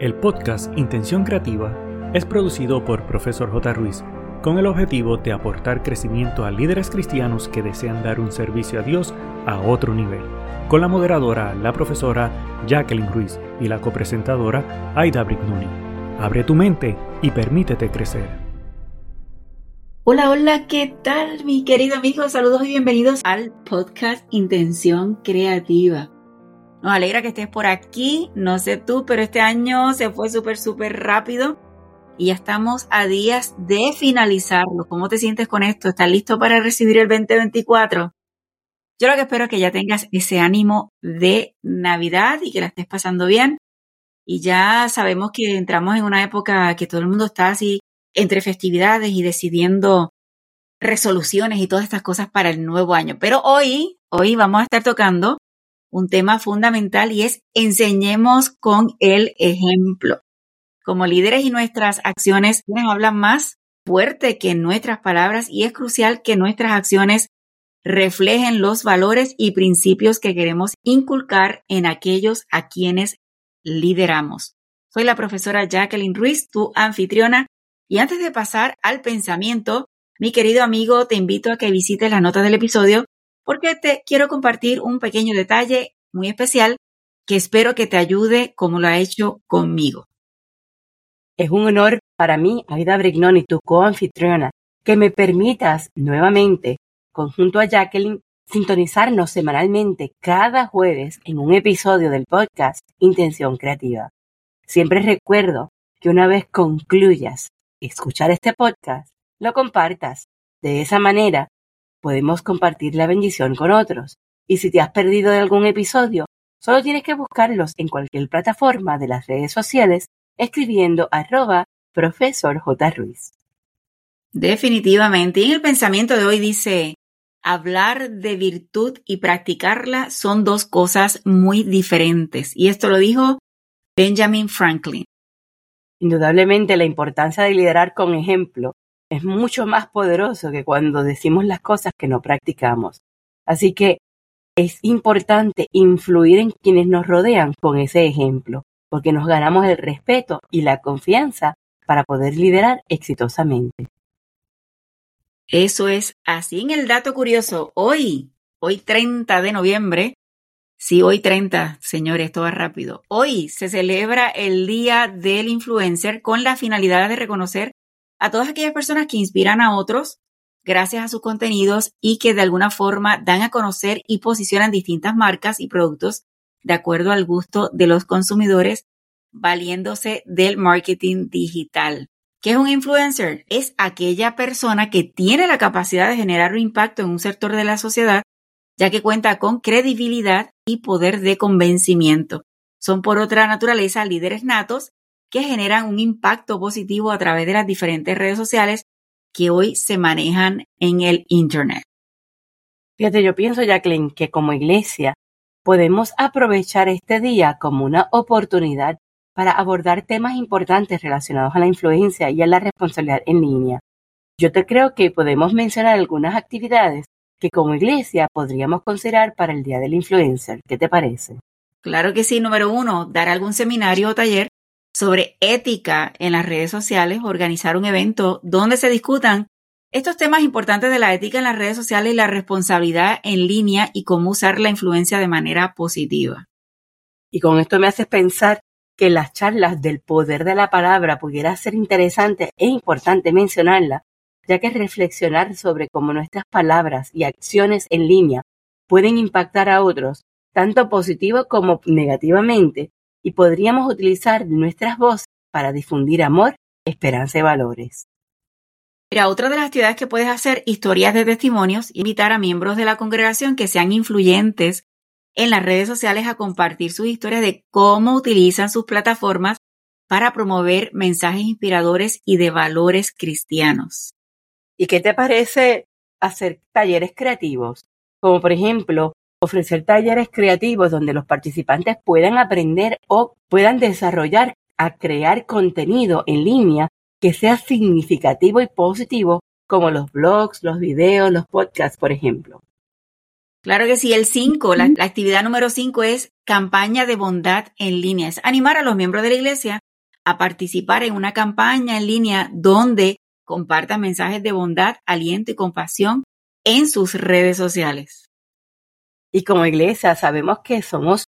El podcast Intención Creativa es producido por Profesor J. Ruiz con el objetivo de aportar crecimiento a líderes cristianos que desean dar un servicio a Dios a otro nivel, con la moderadora, la profesora Jacqueline Ruiz y la copresentadora Aida Brignoni. Abre tu mente y permítete crecer. Hola, hola, ¿qué tal mi querido amigo? Saludos y bienvenidos al podcast Intención Creativa. Nos alegra que estés por aquí. No sé tú, pero este año se fue súper, súper rápido y ya estamos a días de finalizarlo. ¿Cómo te sientes con esto? ¿Estás listo para recibir el 2024? Yo lo que espero es que ya tengas ese ánimo de Navidad y que la estés pasando bien. Y ya sabemos que entramos en una época que todo el mundo está así entre festividades y decidiendo resoluciones y todas estas cosas para el nuevo año. Pero hoy, hoy vamos a estar tocando un tema fundamental y es enseñemos con el ejemplo. Como líderes y nuestras acciones hablan más fuerte que nuestras palabras y es crucial que nuestras acciones reflejen los valores y principios que queremos inculcar en aquellos a quienes lideramos. Soy la profesora Jacqueline Ruiz, tu anfitriona, y antes de pasar al pensamiento, mi querido amigo, te invito a que visites la nota del episodio porque te quiero compartir un pequeño detalle muy especial que espero que te ayude como lo ha hecho conmigo. Es un honor para mí, Aida Brignoni, tu coanfitriona, que me permitas nuevamente, conjunto a Jacqueline, sintonizarnos semanalmente cada jueves en un episodio del podcast Intención Creativa. Siempre recuerdo que una vez concluyas escuchar este podcast, lo compartas. De esa manera podemos compartir la bendición con otros. Y si te has perdido de algún episodio, solo tienes que buscarlos en cualquier plataforma de las redes sociales escribiendo arroba profesor J. Ruiz. Definitivamente. Y en el pensamiento de hoy dice, hablar de virtud y practicarla son dos cosas muy diferentes. Y esto lo dijo Benjamin Franklin. Indudablemente la importancia de liderar con ejemplo es mucho más poderoso que cuando decimos las cosas que no practicamos. Así que es importante influir en quienes nos rodean con ese ejemplo, porque nos ganamos el respeto y la confianza para poder liderar exitosamente. Eso es así en el dato curioso. Hoy, hoy 30 de noviembre, sí, hoy 30, señores, esto va rápido. Hoy se celebra el Día del Influencer con la finalidad de reconocer a todas aquellas personas que inspiran a otros gracias a sus contenidos y que de alguna forma dan a conocer y posicionan distintas marcas y productos de acuerdo al gusto de los consumidores, valiéndose del marketing digital. ¿Qué es un influencer? Es aquella persona que tiene la capacidad de generar un impacto en un sector de la sociedad, ya que cuenta con credibilidad y poder de convencimiento. Son por otra naturaleza líderes natos que generan un impacto positivo a través de las diferentes redes sociales que hoy se manejan en el Internet. Fíjate, yo pienso, Jacqueline, que como iglesia podemos aprovechar este día como una oportunidad para abordar temas importantes relacionados a la influencia y a la responsabilidad en línea. Yo te creo que podemos mencionar algunas actividades que como iglesia podríamos considerar para el Día del Influencer. ¿Qué te parece? Claro que sí. Número uno, dar algún seminario o taller sobre ética en las redes sociales, organizar un evento donde se discutan estos temas importantes de la ética en las redes sociales y la responsabilidad en línea y cómo usar la influencia de manera positiva. Y con esto me haces pensar que las charlas del poder de la palabra pudiera ser interesante e importante mencionarla, ya que reflexionar sobre cómo nuestras palabras y acciones en línea pueden impactar a otros, tanto positivo como negativamente, y podríamos utilizar nuestras voces para difundir amor, esperanza y valores. Mira, otra de las actividades que puedes hacer, historias de testimonios, invitar a miembros de la congregación que sean influyentes en las redes sociales a compartir sus historias de cómo utilizan sus plataformas para promover mensajes inspiradores y de valores cristianos. ¿Y qué te parece hacer talleres creativos? Como por ejemplo, ofrecer talleres creativos donde los participantes puedan aprender o puedan desarrollar a crear contenido en línea que sea significativo y positivo, como los blogs, los videos, los podcasts, por ejemplo. Claro que sí, el 5, la, actividad número 5 es campaña de bondad en línea, es animar a los miembros de la iglesia a participar en una campaña en línea donde compartan mensajes de bondad, aliento y compasión en sus redes sociales. Y como iglesia sabemos que somos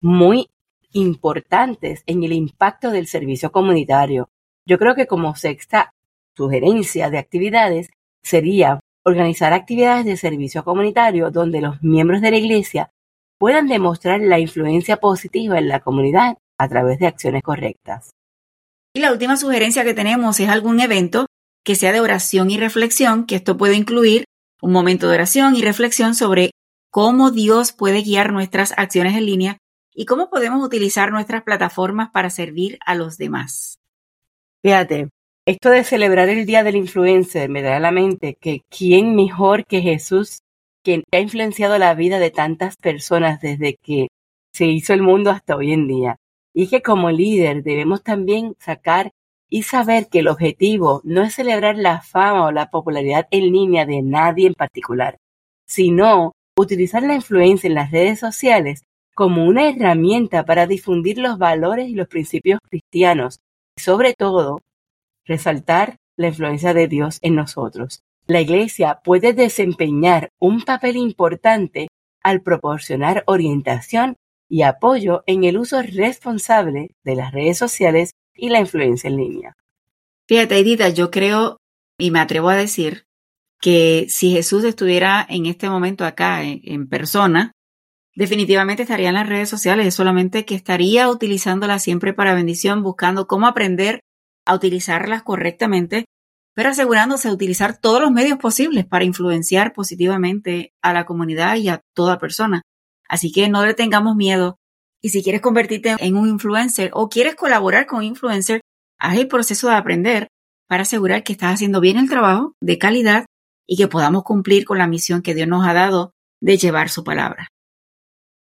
muy importantes en el impacto del servicio comunitario. Yo creo que como sexta sugerencia de actividades sería organizar actividades de servicio comunitario donde los miembros de la iglesia puedan demostrar la influencia positiva en la comunidad a través de acciones correctas. Y la última sugerencia que tenemos es algún evento que sea de oración y reflexión, que esto puede incluir un momento de oración y reflexión sobre cómo Dios puede guiar nuestras acciones en línea y cómo podemos utilizar nuestras plataformas para servir a los demás. Fíjate, esto de celebrar el Día del Influencer me da la mente que quién mejor que Jesús, quien ha influenciado la vida de tantas personas desde que se hizo el mundo hasta hoy en día. Y que como líder debemos también sacar y saber que el objetivo no es celebrar la fama o la popularidad en línea de nadie en particular, sino utilizar la influencia en las redes sociales como una herramienta para difundir los valores y los principios cristianos y sobre todo resaltar la influencia de Dios en nosotros. La Iglesia puede desempeñar un papel importante al proporcionar orientación y apoyo en el uso responsable de las redes sociales y la influencia en línea. Fíjate, Edita, yo creo y me atrevo a decir que si Jesús estuviera en este momento acá en, persona, definitivamente estaría en las redes sociales, es solamente que estaría utilizándolas siempre para bendición, buscando cómo aprender a utilizarlas correctamente, pero asegurándose de utilizar todos los medios posibles para influenciar positivamente a la comunidad y a toda persona. Así que no le tengamos miedo. Y si quieres convertirte en un influencer o quieres colaborar con un influencer, haz el proceso de aprender para asegurar que estás haciendo bien el trabajo de calidad y que podamos cumplir con la misión que Dios nos ha dado de llevar su palabra.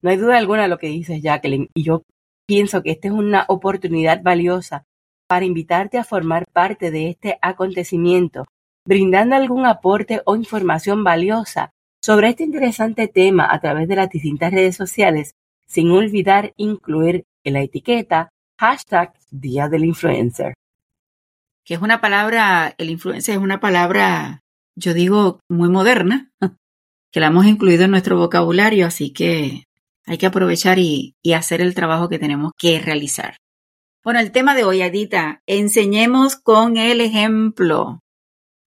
No hay duda alguna de lo que dices, Jacqueline, y yo pienso que esta es una oportunidad valiosa para invitarte a formar parte de este acontecimiento, brindando algún aporte o información valiosa sobre este interesante tema a través de las distintas redes sociales, sin olvidar incluir en la etiqueta hashtag Día del Influencer. Que es una palabra, el influencer es una palabra, yo digo, muy moderna, que la hemos incluido en nuestro vocabulario, así que hay que aprovechar y, hacer el trabajo que tenemos que realizar. Bueno, el tema de hoy, Adita, enseñemos con el ejemplo.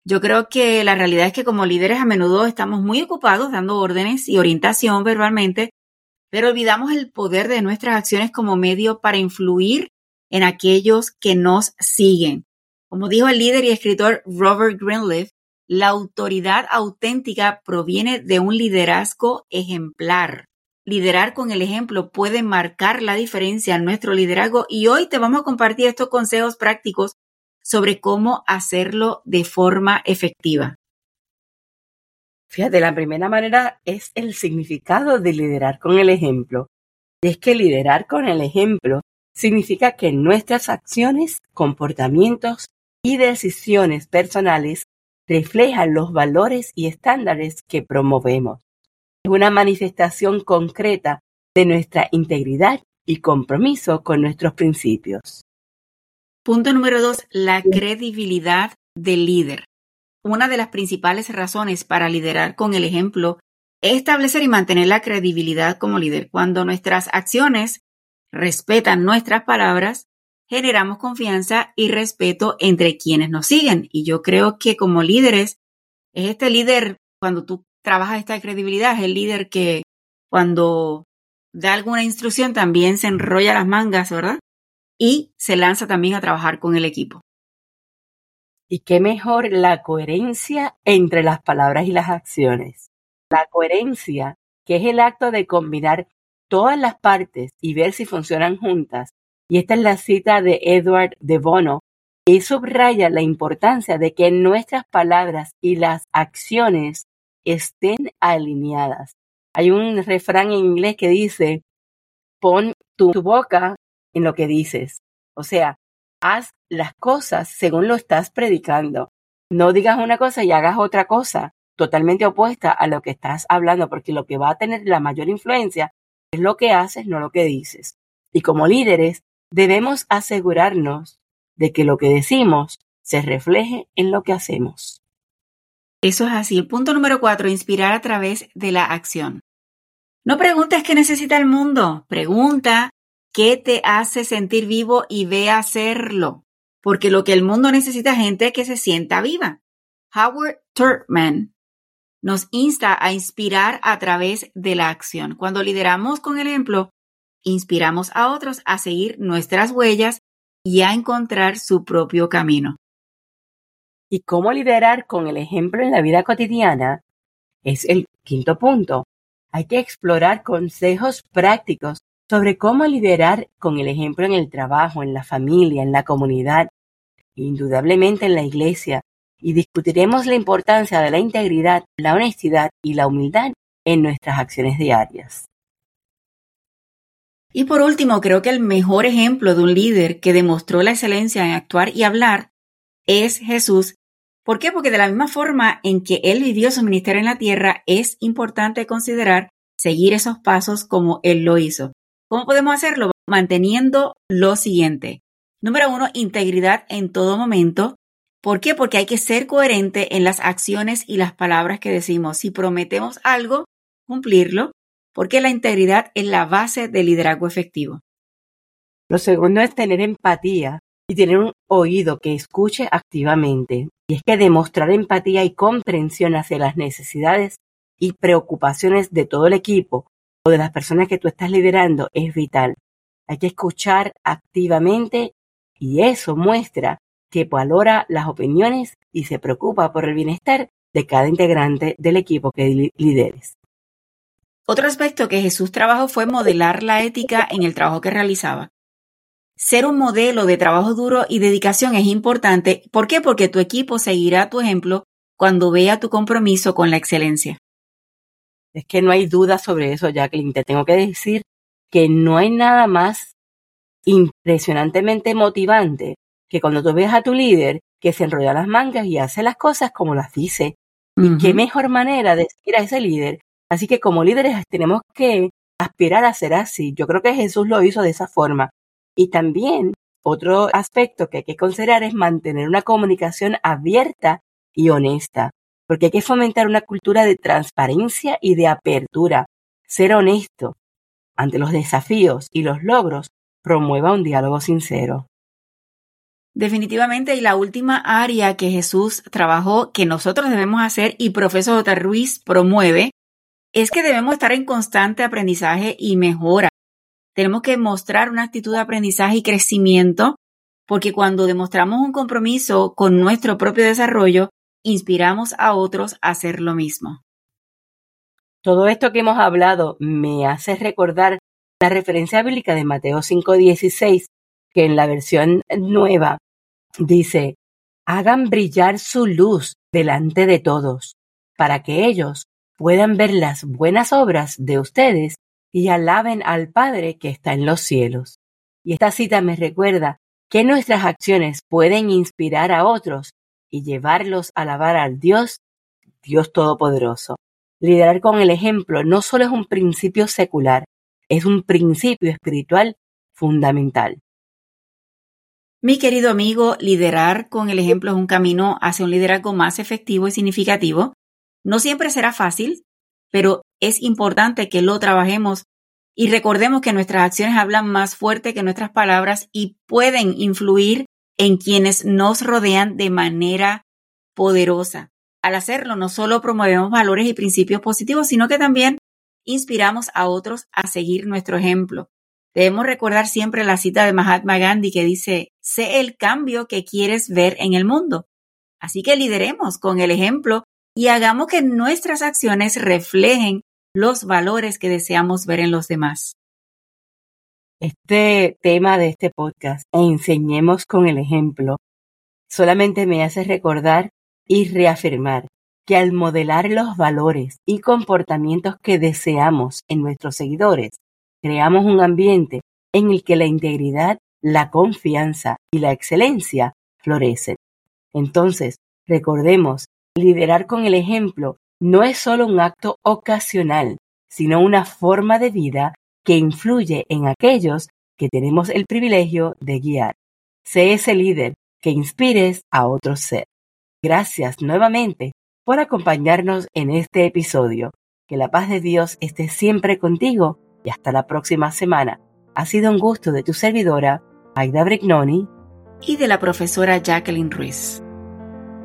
Yo creo que la realidad es que como líderes a menudo estamos muy ocupados dando órdenes y orientación verbalmente, pero olvidamos el poder de nuestras acciones como medio para influir en aquellos que nos siguen. Como dijo el líder y escritor Robert Greenleaf, la autoridad auténtica proviene de un liderazgo ejemplar. Liderar con el ejemplo puede marcar la diferencia en nuestro liderazgo y hoy te vamos a compartir estos consejos prácticos sobre cómo hacerlo de forma efectiva. Fíjate, la primera manera es el significado de liderar con el ejemplo. Y es que liderar con el ejemplo significa que nuestras acciones, comportamientos y decisiones personales reflejan los valores y estándares que promovemos es una manifestación concreta de nuestra integridad y compromiso con nuestros principios. Punto número dos, la credibilidad del líder. Una de las principales razones para liderar con el ejemplo es establecer y mantener la credibilidad como líder. Cuando nuestras acciones respetan nuestras palabras, generamos confianza y respeto entre quienes nos siguen. Y yo creo que como líderes, es este líder, cuando tú trabaja esta credibilidad, es el líder que cuando da alguna instrucción también se enrolla las mangas, ¿verdad? Y se lanza también a trabajar con el equipo. Y qué mejor la coherencia entre las palabras y las acciones. La coherencia, que es el acto de combinar todas las partes y ver si funcionan juntas. Y esta es la cita de Edward de Bono, y subraya la importancia de que nuestras palabras y las acciones estén alineadas. Hay un refrán en inglés que dice, pon tu, boca en lo que dices. O sea, haz las cosas según lo estás predicando. No digas una cosa y hagas otra cosa totalmente opuesta a lo que estás hablando, porque lo que va a tener la mayor influencia es lo que haces, no lo que dices. Y como líderes, debemos asegurarnos de que lo que decimos se refleje en lo que hacemos. Eso es así. El punto número cuatro, inspirar a través de la acción. No preguntes qué necesita el mundo, pregunta qué te hace sentir vivo y ve a hacerlo, porque lo que el mundo necesita es gente que se sienta viva. Howard Turkman nos insta a inspirar a través de la acción. Cuando lideramos con el ejemplo, inspiramos a otros a seguir nuestras huellas y a encontrar su propio camino. ¿Y cómo liderar con el ejemplo en la vida cotidiana? Es el quinto punto. Hay que explorar consejos prácticos sobre cómo liderar con el ejemplo en el trabajo, en la familia, en la comunidad, indudablemente en la iglesia, y discutiremos la importancia de la integridad, la honestidad y la humildad en nuestras acciones diarias. Y por último, creo que el mejor ejemplo de un líder que demostró la excelencia en actuar y hablar es Jesús. ¿Por qué? Porque de la misma forma en que él vivió su ministerio en la tierra, es importante considerar seguir esos pasos como él lo hizo. ¿Cómo podemos hacerlo? Manteniendo lo siguiente. Número uno, integridad en todo momento. ¿Por qué? Porque hay que ser coherente en las acciones y las palabras que decimos. Si prometemos algo, cumplirlo porque la integridad es la base del liderazgo efectivo. Lo segundo es tener empatía y tener un oído que escuche activamente. Y es que demostrar empatía y comprensión hacia las necesidades y preocupaciones de todo el equipo o de las personas que tú estás liderando es vital. Hay que escuchar activamente y eso muestra que valora las opiniones y se preocupa por el bienestar de cada integrante del equipo que lideres. Otro aspecto que Jesús trabajó fue modelar la ética en el trabajo que realizaba. Ser un modelo de trabajo duro y dedicación es importante. ¿Por qué? Porque tu equipo seguirá tu ejemplo cuando vea tu compromiso con la excelencia. Es que no hay duda sobre eso, Jacqueline. Te tengo que decir que no hay nada más impresionantemente motivante que cuando tú ves a tu líder que se enrolla las mangas y hace las cosas como las dice. Y qué mejor manera de seguir a ese líder Así que como líderes tenemos que aspirar a ser así. Yo creo que Jesús lo hizo de esa forma. Y también otro aspecto que hay que considerar es mantener una comunicación abierta y honesta, porque hay que fomentar una cultura de transparencia y de apertura. Ser honesto ante los desafíos y los logros promueva un diálogo sincero. Definitivamente, y la última área que Jesús trabajó que nosotros debemos hacer y profesor J. Ruiz promueve es que debemos estar en constante aprendizaje y mejora. Tenemos que mostrar una actitud de aprendizaje y crecimiento, porque cuando demostramos un compromiso con nuestro propio desarrollo, inspiramos a otros a hacer lo mismo. Todo esto que hemos hablado me hace recordar la referencia bíblica de Mateo 5:16, que en la versión nueva dice, hagan brillar su luz delante de todos, para que ellos puedan ver las buenas obras de ustedes y alaben al Padre que está en los cielos. Y esta cita me recuerda que nuestras acciones pueden inspirar a otros y llevarlos a alabar al Dios, Dios Todopoderoso. Liderar con el ejemplo no solo es un principio secular, es un principio espiritual fundamental. Mi querido amigo, liderar con el ejemplo es un camino hacia un liderazgo más efectivo y significativo no siempre será fácil, pero es importante que lo trabajemos y recordemos que nuestras acciones hablan más fuerte que nuestras palabras y pueden influir en quienes nos rodean de manera poderosa. Al hacerlo, no solo promovemos valores y principios positivos, sino que también inspiramos a otros a seguir nuestro ejemplo. Debemos recordar siempre la cita de Mahatma Gandhi que dice, sé el cambio que quieres ver en el mundo. Así que lideremos con el ejemplo y hagamos que nuestras acciones reflejen los valores que deseamos ver en los demás. Este tema de este podcast, enseñemos con el ejemplo, solamente me hace recordar y reafirmar que al modelar los valores y comportamientos que deseamos en nuestros seguidores, creamos un ambiente en el que la integridad, la confianza y la excelencia florecen. Entonces, recordemos Liderar con el ejemplo no es solo un acto ocasional, sino una forma de vida que influye en aquellos que tenemos el privilegio de guiar. Sé ese líder que inspires a otros ser. Gracias nuevamente por acompañarnos en este episodio. Que la paz de Dios esté siempre contigo y hasta la próxima semana. Ha sido un gusto de tu servidora, Aida Brignoni, y de la profesora Jacqueline Ruiz.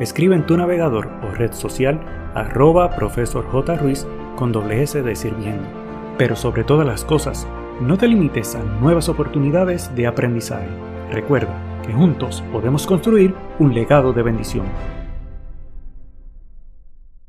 escribe en tu navegador o red social arroba profesor J. Ruiz con doble S de sirviendo. Pero sobre todas las cosas, no te limites a nuevas oportunidades de aprendizaje. Recuerda que juntos podemos construir un legado de bendición.